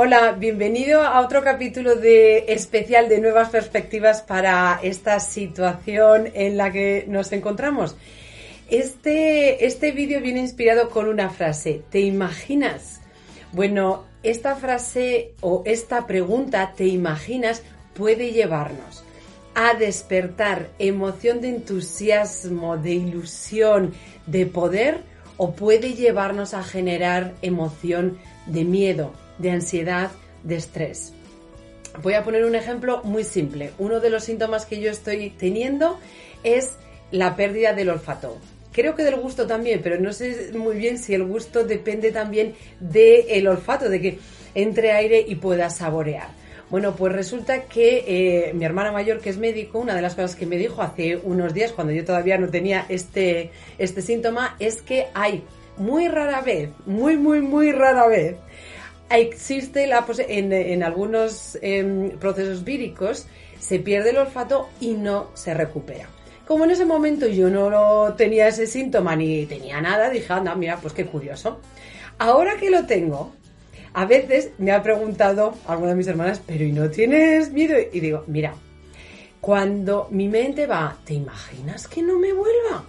Hola, bienvenido a otro capítulo de especial de nuevas perspectivas para esta situación en la que nos encontramos. Este, este vídeo viene inspirado con una frase. ¿Te imaginas? Bueno, esta frase o esta pregunta, ¿te imaginas? puede llevarnos a despertar emoción de entusiasmo, de ilusión, de poder o puede llevarnos a generar emoción de miedo, de ansiedad, de estrés. Voy a poner un ejemplo muy simple. Uno de los síntomas que yo estoy teniendo es la pérdida del olfato. Creo que del gusto también, pero no sé muy bien si el gusto depende también del olfato, de que entre aire y pueda saborear. Bueno, pues resulta que eh, mi hermana mayor, que es médico, una de las cosas que me dijo hace unos días, cuando yo todavía no tenía este, este síntoma, es que hay muy rara vez, muy, muy, muy rara vez, existe la en, en algunos em, procesos víricos, se pierde el olfato y no se recupera. Como en ese momento yo no tenía ese síntoma ni tenía nada, dije, anda, mira, pues qué curioso. Ahora que lo tengo, a veces me ha preguntado alguna de mis hermanas, pero ¿y no tienes miedo? Y digo, mira, cuando mi mente va, ¿te imaginas que no me vuelva?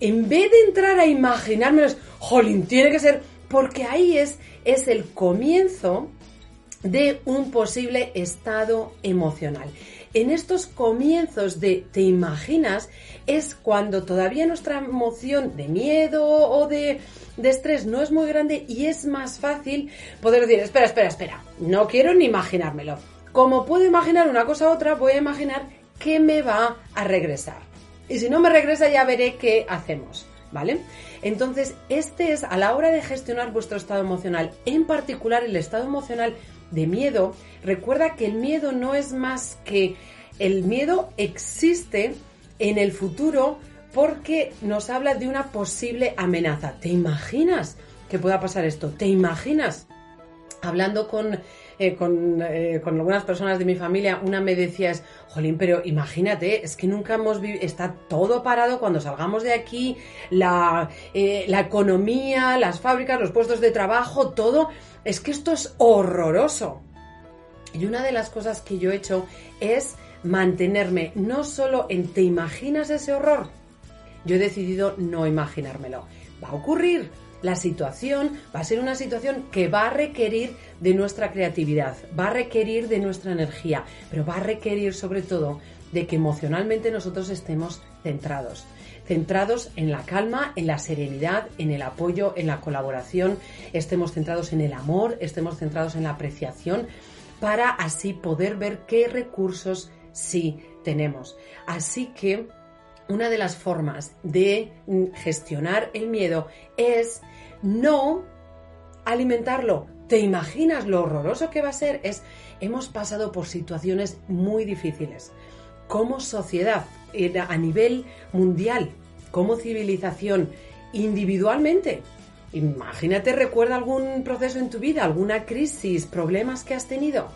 En vez de entrar a imaginármelo, jolín, tiene que ser, porque ahí es, es el comienzo de un posible estado emocional. En estos comienzos de te imaginas es cuando todavía nuestra emoción de miedo o de de estrés no es muy grande y es más fácil poder decir, espera, espera, espera, no quiero ni imaginármelo. Como puedo imaginar una cosa u otra, voy a imaginar qué me va a regresar. Y si no me regresa ya veré qué hacemos, ¿vale? Entonces, este es a la hora de gestionar vuestro estado emocional, en particular el estado emocional de miedo, recuerda que el miedo no es más que el miedo existe en el futuro porque nos habla de una posible amenaza. ¿Te imaginas que pueda pasar esto? ¿Te imaginas? Hablando con, eh, eh, con, algunas personas de mi familia, una me decía es, jolín, pero imagínate, es que nunca hemos vivido, está todo parado cuando salgamos de aquí, la, eh, la economía, las fábricas, los puestos de trabajo, todo, es que esto es horroroso. Y una de las cosas que yo he hecho es mantenerme no solo en te imaginas ese horror, yo he decidido no imaginármelo. Va a ocurrir. La situación va a ser una situación que va a requerir de nuestra creatividad, va a requerir de nuestra energía, pero va a requerir sobre todo de que emocionalmente nosotros estemos centrados. Centrados en la calma, en la serenidad, en el apoyo, en la colaboración, estemos centrados en el amor, estemos centrados en la apreciación, para así poder ver qué recursos sí tenemos. Así que una de las formas de gestionar el miedo es no alimentarlo. ¿Te imaginas lo horroroso que va a ser? Es, hemos pasado por situaciones muy difíciles. Como sociedad, a nivel mundial, como civilización, individualmente. Imagínate, recuerda algún proceso en tu vida, alguna crisis, problemas que has tenido.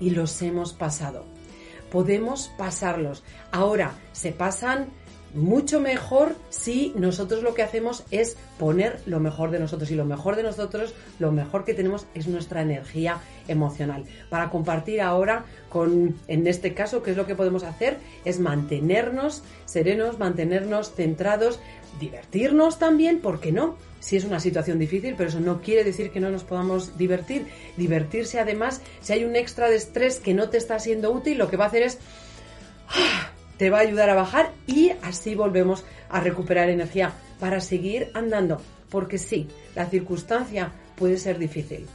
Y los hemos pasado. Podemos pasarlos. Ahora, se pasan mucho mejor si nosotros lo que hacemos es poner lo mejor de nosotros y lo mejor de nosotros, lo mejor que tenemos es nuestra energía emocional. Para compartir ahora con, en este caso, qué es lo que podemos hacer, es mantenernos serenos, mantenernos centrados, divertirnos también, ¿por qué no? Si es una situación difícil, pero eso no quiere decir que no nos podamos divertir. Divertirse además, si hay un extra de estrés que no te está siendo útil, lo que va a hacer es te va a ayudar a bajar y así volvemos a recuperar energía para seguir andando. Porque sí, la circunstancia puede ser difícil.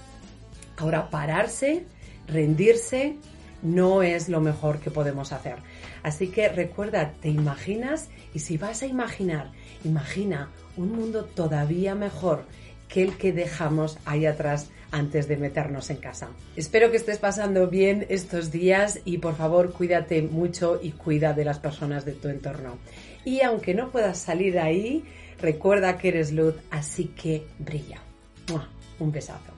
Ahora, pararse, rendirse, no es lo mejor que podemos hacer. Así que recuerda, te imaginas y si vas a imaginar, imagina un mundo todavía mejor que el que dejamos ahí atrás antes de meternos en casa. Espero que estés pasando bien estos días y por favor cuídate mucho y cuida de las personas de tu entorno. Y aunque no puedas salir ahí, recuerda que eres luz, así que brilla. Un besazo.